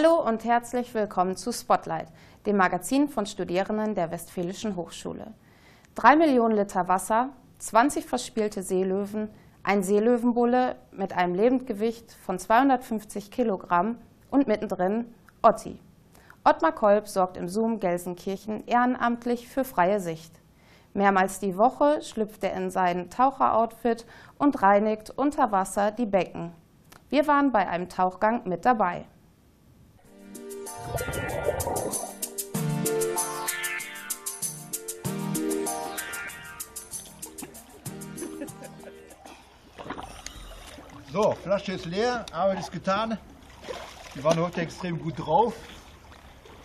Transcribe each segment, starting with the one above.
Hallo und herzlich willkommen zu Spotlight, dem Magazin von Studierenden der Westfälischen Hochschule. Drei Millionen Liter Wasser, 20 verspielte Seelöwen, ein Seelöwenbulle mit einem Lebendgewicht von 250 Kilogramm und mittendrin Otti. Ottmar Kolb sorgt im Zoom Gelsenkirchen ehrenamtlich für freie Sicht. Mehrmals die Woche schlüpft er in sein Taucheroutfit und reinigt unter Wasser die Becken. Wir waren bei einem Tauchgang mit dabei. So, Flasche ist leer, Arbeit ist getan. Die waren heute extrem gut drauf.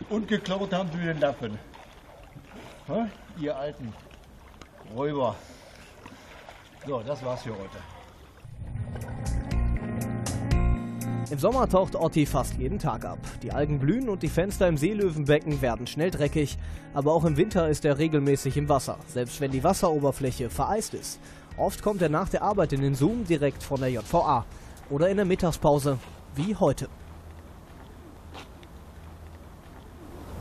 Und geklaut haben sie den Lappen. Hä? Ihr alten Räuber. So, das war's für heute. Im Sommer taucht Otti fast jeden Tag ab. Die Algen blühen und die Fenster im Seelöwenbecken werden schnell dreckig. Aber auch im Winter ist er regelmäßig im Wasser, selbst wenn die Wasseroberfläche vereist ist. Oft kommt er nach der Arbeit in den Zoom direkt von der JVA oder in der Mittagspause, wie heute.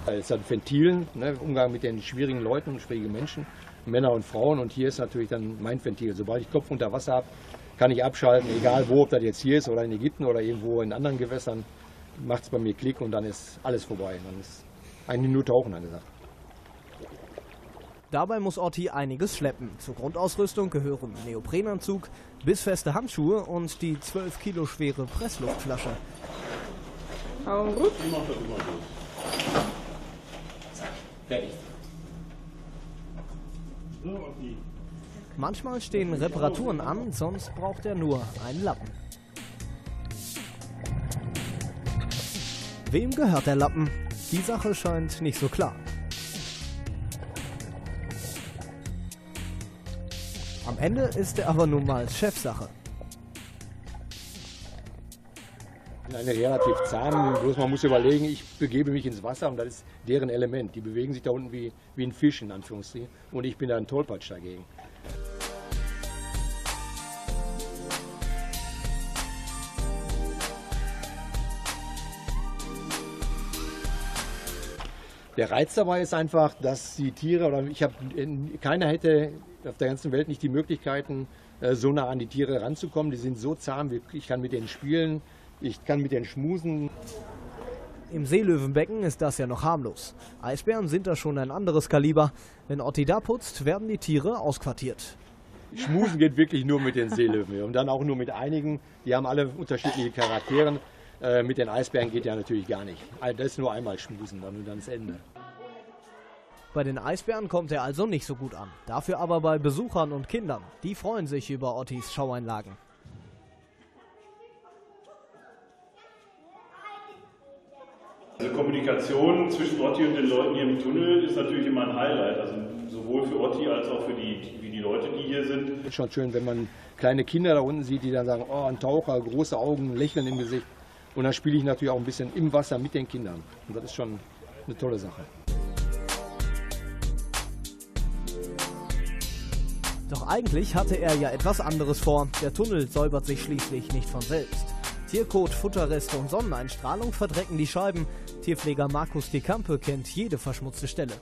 Es hat Ventilen, ne, Umgang mit den schwierigen Leuten, schwierigen Menschen, Männer und Frauen. Und hier ist natürlich dann mein Ventil. Sobald ich Kopf unter Wasser habe, kann ich abschalten, egal wo, ob das jetzt hier ist oder in Ägypten oder irgendwo in anderen Gewässern, macht es bei mir Klick und dann ist alles vorbei. Dann ist eine Minute Tauchen angesagt. Dabei muss Otti einiges schleppen. Zur Grundausrüstung gehören Neoprenanzug, bissfeste Handschuhe und die 12 Kilo schwere Pressluftflasche. Augen gut. Manchmal stehen Reparaturen an, sonst braucht er nur einen Lappen. Wem gehört der Lappen? Die Sache scheint nicht so klar. Am Ende ist er aber nun mal Chefsache. eine relativ zahmen, bloß man muss überlegen, ich begebe mich ins Wasser und das ist deren Element. Die bewegen sich da unten wie, wie ein Fisch in Anführungsstrichen und ich bin da ein Tollpatsch dagegen. Der Reiz dabei ist einfach, dass die Tiere, oder ich habe, keiner hätte auf der ganzen Welt nicht die Möglichkeiten, äh, so nah an die Tiere ranzukommen. Die sind so zahm, ich kann mit denen spielen, ich kann mit denen schmusen. Im Seelöwenbecken ist das ja noch harmlos. Eisbären sind da schon ein anderes Kaliber. Wenn Otti da putzt, werden die Tiere ausquartiert. Schmusen geht wirklich nur mit den Seelöwen und dann auch nur mit einigen. Die haben alle unterschiedliche Charaktere. Äh, mit den Eisbären geht ja natürlich gar nicht. Also das ist nur einmal schmusen dann und dann ist Ende. Bei den Eisbären kommt er also nicht so gut an. Dafür aber bei Besuchern und Kindern. Die freuen sich über Ottis Schaueinlagen. Also Kommunikation zwischen Otti und den Leuten hier im Tunnel ist natürlich immer ein Highlight. Also sowohl für Otti als auch für die, wie die Leute, die hier sind. Ist schon schön, wenn man kleine Kinder da unten sieht, die dann sagen, oh, ein Taucher, große Augen, Lächeln im Gesicht. Und dann spiele ich natürlich auch ein bisschen im Wasser mit den Kindern. Und das ist schon eine tolle Sache. Doch eigentlich hatte er ja etwas anderes vor. Der Tunnel säubert sich schließlich nicht von selbst. Tierkot, Futterreste und Sonneneinstrahlung verdrecken die Scheiben. Tierpfleger Markus De Campe kennt jede verschmutzte Stelle.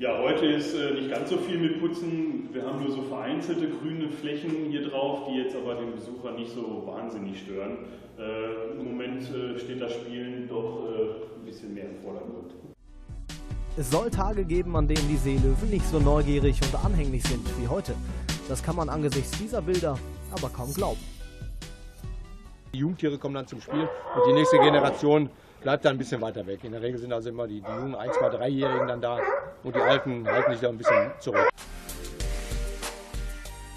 Ja, heute ist äh, nicht ganz so viel mit Putzen. Wir haben nur so vereinzelte grüne Flächen hier drauf, die jetzt aber den Besucher nicht so wahnsinnig stören. Äh, Im Moment äh, steht das Spielen doch äh, ein bisschen mehr im Vordergrund. Es soll Tage geben, an denen die Seelöwen nicht so neugierig und anhänglich sind wie heute. Das kann man angesichts dieser Bilder aber kaum glauben. Die Jungtiere kommen dann zum Spiel und die nächste Generation bleibt dann ein bisschen weiter weg. In der Regel sind also immer die, die jungen 1, 2, 3-Jährigen dann da und die Alten halten sich da ein bisschen zurück.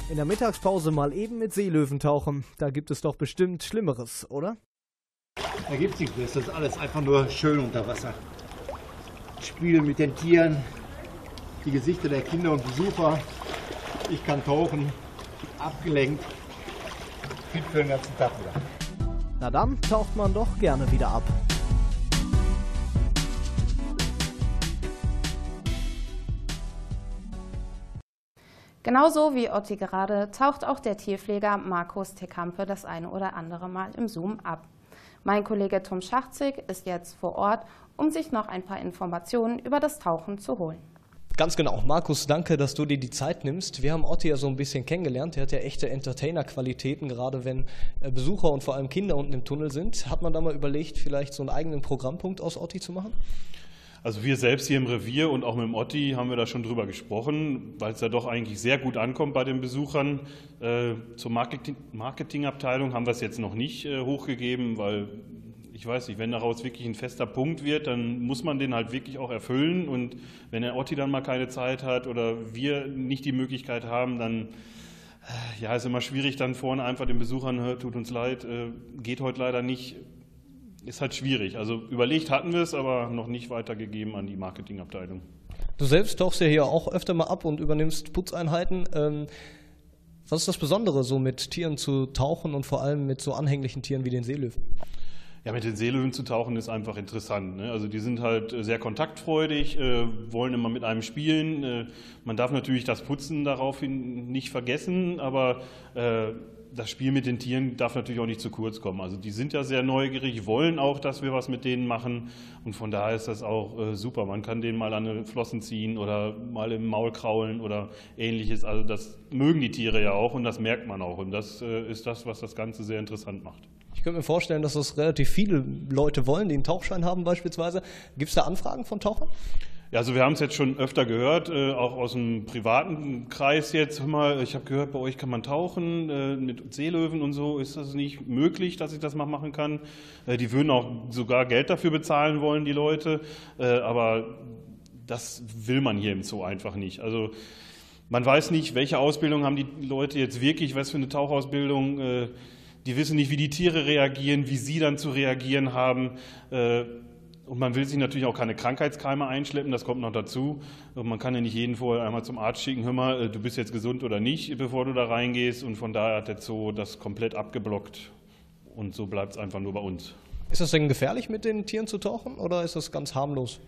In der Mittagspause mal eben mit Seelöwen tauchen, da gibt es doch bestimmt Schlimmeres, oder? Da gibt es nichts. Das ist alles einfach nur schön unter Wasser. Spielen mit den Tieren, die Gesichter der Kinder und Besucher. Ich kann tauchen, abgelenkt, fit für den ganzen Tag wieder. Na dann taucht man doch gerne wieder ab. Genauso wie Otti gerade taucht auch der Tierpfleger Markus Tekampe das eine oder andere Mal im Zoom ab. Mein Kollege Tom Schachzig ist jetzt vor Ort, um sich noch ein paar Informationen über das Tauchen zu holen. Ganz genau. Markus, danke, dass du dir die Zeit nimmst. Wir haben Otti ja so ein bisschen kennengelernt. Er hat ja echte Entertainer-Qualitäten, gerade wenn äh, Besucher und vor allem Kinder unten im Tunnel sind. Hat man da mal überlegt, vielleicht so einen eigenen Programmpunkt aus Otti zu machen? Also wir selbst hier im Revier und auch mit dem Otti haben wir da schon drüber gesprochen, weil es ja doch eigentlich sehr gut ankommt bei den Besuchern. Äh, zur Marketing Marketingabteilung haben wir es jetzt noch nicht äh, hochgegeben, weil ich weiß nicht, wenn daraus wirklich ein fester Punkt wird, dann muss man den halt wirklich auch erfüllen. Und wenn der Otti dann mal keine Zeit hat oder wir nicht die Möglichkeit haben, dann äh, ja, ist immer schwierig, dann vorne einfach den Besuchern, tut uns leid, geht heute leider nicht. Ist halt schwierig. Also überlegt hatten wir es, aber noch nicht weitergegeben an die Marketingabteilung. Du selbst tauchst ja hier auch öfter mal ab und übernimmst Putzeinheiten. Ähm, was ist das Besondere, so mit Tieren zu tauchen und vor allem mit so anhänglichen Tieren wie den Seelöwen? Ja, mit den Seelöwen zu tauchen ist einfach interessant. Ne? Also die sind halt äh, sehr kontaktfreudig, äh, wollen immer mit einem spielen. Äh, man darf natürlich das Putzen daraufhin nicht vergessen, aber äh, das Spiel mit den Tieren darf natürlich auch nicht zu kurz kommen. Also die sind ja sehr neugierig, wollen auch, dass wir was mit denen machen und von daher ist das auch äh, super. Man kann denen mal an den Flossen ziehen oder mal im Maul kraulen oder ähnliches. Also das mögen die Tiere ja auch und das merkt man auch und das äh, ist das, was das Ganze sehr interessant macht. Ich könnte mir vorstellen, dass das relativ viele Leute wollen, die einen Tauchschein haben beispielsweise. Gibt es da Anfragen von Tauchern? Ja, also wir haben es jetzt schon öfter gehört, äh, auch aus dem privaten Kreis jetzt. Mal, ich habe gehört, bei euch kann man tauchen äh, mit Seelöwen und so. Ist das nicht möglich, dass ich das mal machen kann? Äh, die würden auch sogar Geld dafür bezahlen wollen, die Leute. Äh, aber das will man hier im Zoo einfach nicht. Also man weiß nicht, welche Ausbildung haben die Leute jetzt wirklich, was für eine Tauchausbildung. Äh, die wissen nicht, wie die Tiere reagieren, wie sie dann zu reagieren haben. Und man will sich natürlich auch keine Krankheitskeime einschleppen, das kommt noch dazu. Und man kann ja nicht jeden vorher einmal zum Arzt schicken, hör mal, äh, du bist jetzt gesund oder nicht, bevor du da reingehst. Und von daher hat der Zoo das komplett abgeblockt. Und so bleibt es einfach nur bei uns. Ist das denn gefährlich, mit den Tieren zu tauchen oder ist das ganz harmlos?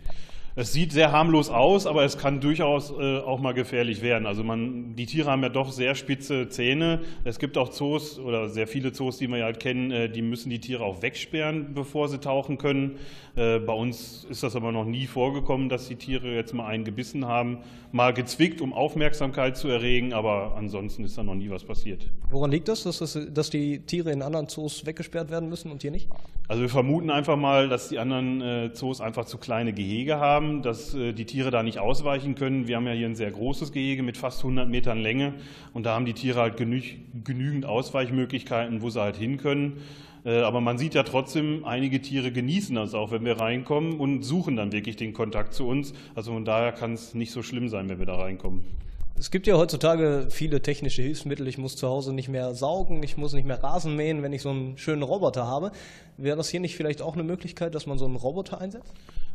Es sieht sehr harmlos aus, aber es kann durchaus äh, auch mal gefährlich werden. Also man, die Tiere haben ja doch sehr spitze Zähne. Es gibt auch Zoos oder sehr viele Zoos, die wir ja halt kennen, äh, die müssen die Tiere auch wegsperren, bevor sie tauchen können. Äh, bei uns ist das aber noch nie vorgekommen, dass die Tiere jetzt mal einen gebissen haben, mal gezwickt, um Aufmerksamkeit zu erregen, aber ansonsten ist da noch nie was passiert. Woran liegt das, dass, das, dass die Tiere in anderen Zoos weggesperrt werden müssen und hier nicht? Also wir vermuten einfach mal, dass die anderen äh, Zoos einfach zu kleine Gehege haben, dass äh, die Tiere da nicht ausweichen können. Wir haben ja hier ein sehr großes Gehege mit fast 100 Metern Länge und da haben die Tiere halt genü genügend Ausweichmöglichkeiten, wo sie halt hin können. Äh, aber man sieht ja trotzdem, einige Tiere genießen das auch, wenn wir reinkommen und suchen dann wirklich den Kontakt zu uns. Also von daher kann es nicht so schlimm sein, wenn wir da reinkommen. Es gibt ja heutzutage viele technische Hilfsmittel. Ich muss zu Hause nicht mehr saugen, ich muss nicht mehr Rasen mähen, wenn ich so einen schönen Roboter habe. Wäre das hier nicht vielleicht auch eine Möglichkeit, dass man so einen Roboter einsetzt?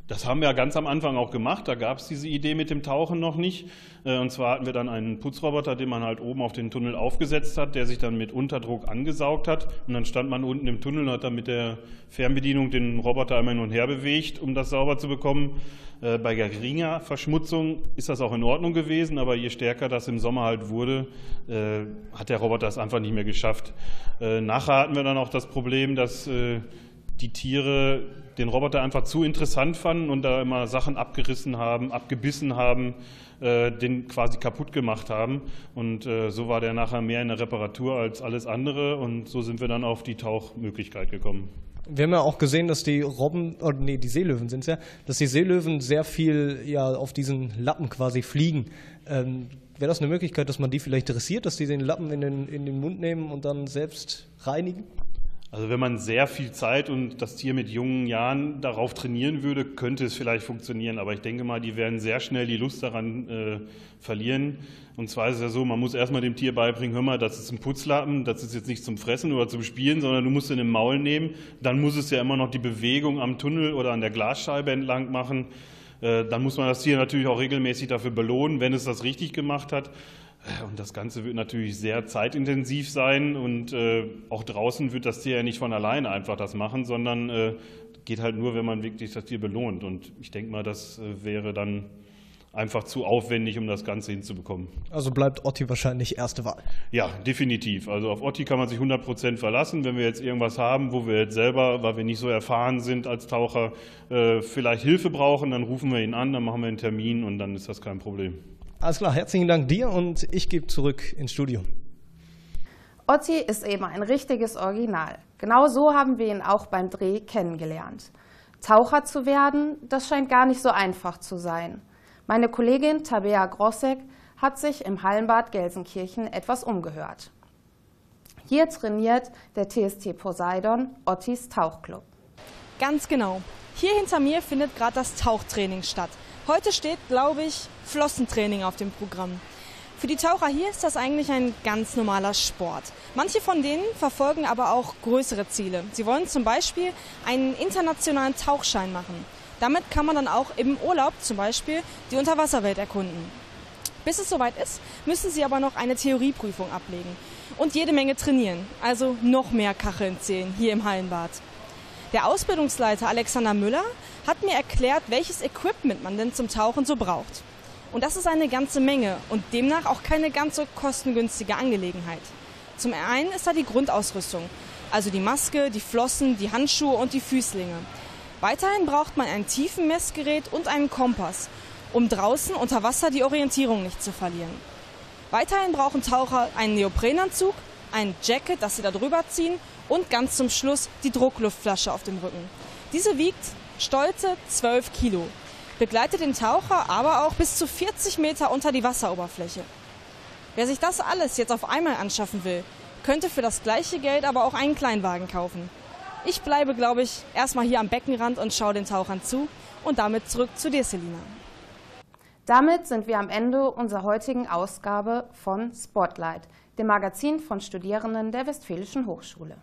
Das haben wir ganz am Anfang auch gemacht. Da gab es diese Idee mit dem Tauchen noch nicht. Äh, und zwar hatten wir dann einen Putzroboter, den man halt oben auf den Tunnel aufgesetzt hat, der sich dann mit Unterdruck angesaugt hat. Und dann stand man unten im Tunnel und hat dann mit der Fernbedienung den Roboter einmal hin und her bewegt, um das sauber zu bekommen. Äh, bei geringer Verschmutzung ist das auch in Ordnung gewesen, aber je stärker das im Sommer halt wurde, äh, hat der Roboter es einfach nicht mehr geschafft. Nachher hatten wir dann auch das Problem, dass die Tiere den Roboter einfach zu interessant fanden und da immer Sachen abgerissen haben, abgebissen haben, äh, den quasi kaputt gemacht haben. Und äh, so war der nachher mehr in der Reparatur als alles andere und so sind wir dann auf die Tauchmöglichkeit gekommen. Wir haben ja auch gesehen, dass die Robben, oder nee, die Seelöwen sind es ja, dass die Seelöwen sehr viel ja auf diesen Lappen quasi fliegen. Ähm, Wäre das eine Möglichkeit, dass man die vielleicht dressiert, dass die den Lappen in den, in den Mund nehmen und dann selbst reinigen? Also wenn man sehr viel Zeit und das Tier mit jungen Jahren darauf trainieren würde, könnte es vielleicht funktionieren. Aber ich denke mal, die werden sehr schnell die Lust daran äh, verlieren. Und zwar ist es ja so, man muss erstmal dem Tier beibringen, hör mal, das ist ein Putzlappen, das ist jetzt nicht zum Fressen oder zum Spielen, sondern du musst ihn im Maul nehmen. Dann muss es ja immer noch die Bewegung am Tunnel oder an der Glasscheibe entlang machen. Äh, dann muss man das Tier natürlich auch regelmäßig dafür belohnen, wenn es das richtig gemacht hat. Und das Ganze wird natürlich sehr zeitintensiv sein und äh, auch draußen wird das Tier ja nicht von alleine einfach das machen, sondern äh, geht halt nur, wenn man wirklich das Tier belohnt. Und ich denke mal, das äh, wäre dann einfach zu aufwendig, um das Ganze hinzubekommen. Also bleibt Otti wahrscheinlich erste Wahl. Ja, definitiv. Also auf Otti kann man sich 100 Prozent verlassen. Wenn wir jetzt irgendwas haben, wo wir jetzt selber, weil wir nicht so erfahren sind als Taucher, äh, vielleicht Hilfe brauchen, dann rufen wir ihn an, dann machen wir einen Termin und dann ist das kein Problem. Alles klar, herzlichen Dank dir und ich gebe zurück ins Studio. Otti ist eben ein richtiges Original. Genau so haben wir ihn auch beim Dreh kennengelernt. Taucher zu werden, das scheint gar nicht so einfach zu sein. Meine Kollegin Tabea Grossek hat sich im Hallenbad Gelsenkirchen etwas umgehört. Hier trainiert der TST Poseidon Ottis Tauchclub. Ganz genau. Hier hinter mir findet gerade das Tauchtraining statt. Heute steht, glaube ich, Flossentraining auf dem Programm. Für die Taucher hier ist das eigentlich ein ganz normaler Sport. Manche von denen verfolgen aber auch größere Ziele. Sie wollen zum Beispiel einen internationalen Tauchschein machen. Damit kann man dann auch im Urlaub zum Beispiel die Unterwasserwelt erkunden. Bis es soweit ist, müssen sie aber noch eine Theorieprüfung ablegen und jede Menge trainieren, also noch mehr Kacheln zählen hier im Hallenbad. Der Ausbildungsleiter Alexander Müller hat mir erklärt, welches Equipment man denn zum Tauchen so braucht. Und das ist eine ganze Menge und demnach auch keine ganz so kostengünstige Angelegenheit. Zum einen ist da die Grundausrüstung, also die Maske, die Flossen, die Handschuhe und die Füßlinge. Weiterhin braucht man ein Tiefenmessgerät und einen Kompass, um draußen unter Wasser die Orientierung nicht zu verlieren. Weiterhin brauchen Taucher einen Neoprenanzug, ein Jacket, das sie da drüber ziehen und ganz zum Schluss die Druckluftflasche auf dem Rücken. Diese wiegt stolze 12 Kilo begleitet den Taucher aber auch bis zu 40 Meter unter die Wasseroberfläche. Wer sich das alles jetzt auf einmal anschaffen will, könnte für das gleiche Geld aber auch einen Kleinwagen kaufen. Ich bleibe, glaube ich, erstmal hier am Beckenrand und schaue den Tauchern zu und damit zurück zu dir, Selina. Damit sind wir am Ende unserer heutigen Ausgabe von Spotlight, dem Magazin von Studierenden der Westfälischen Hochschule.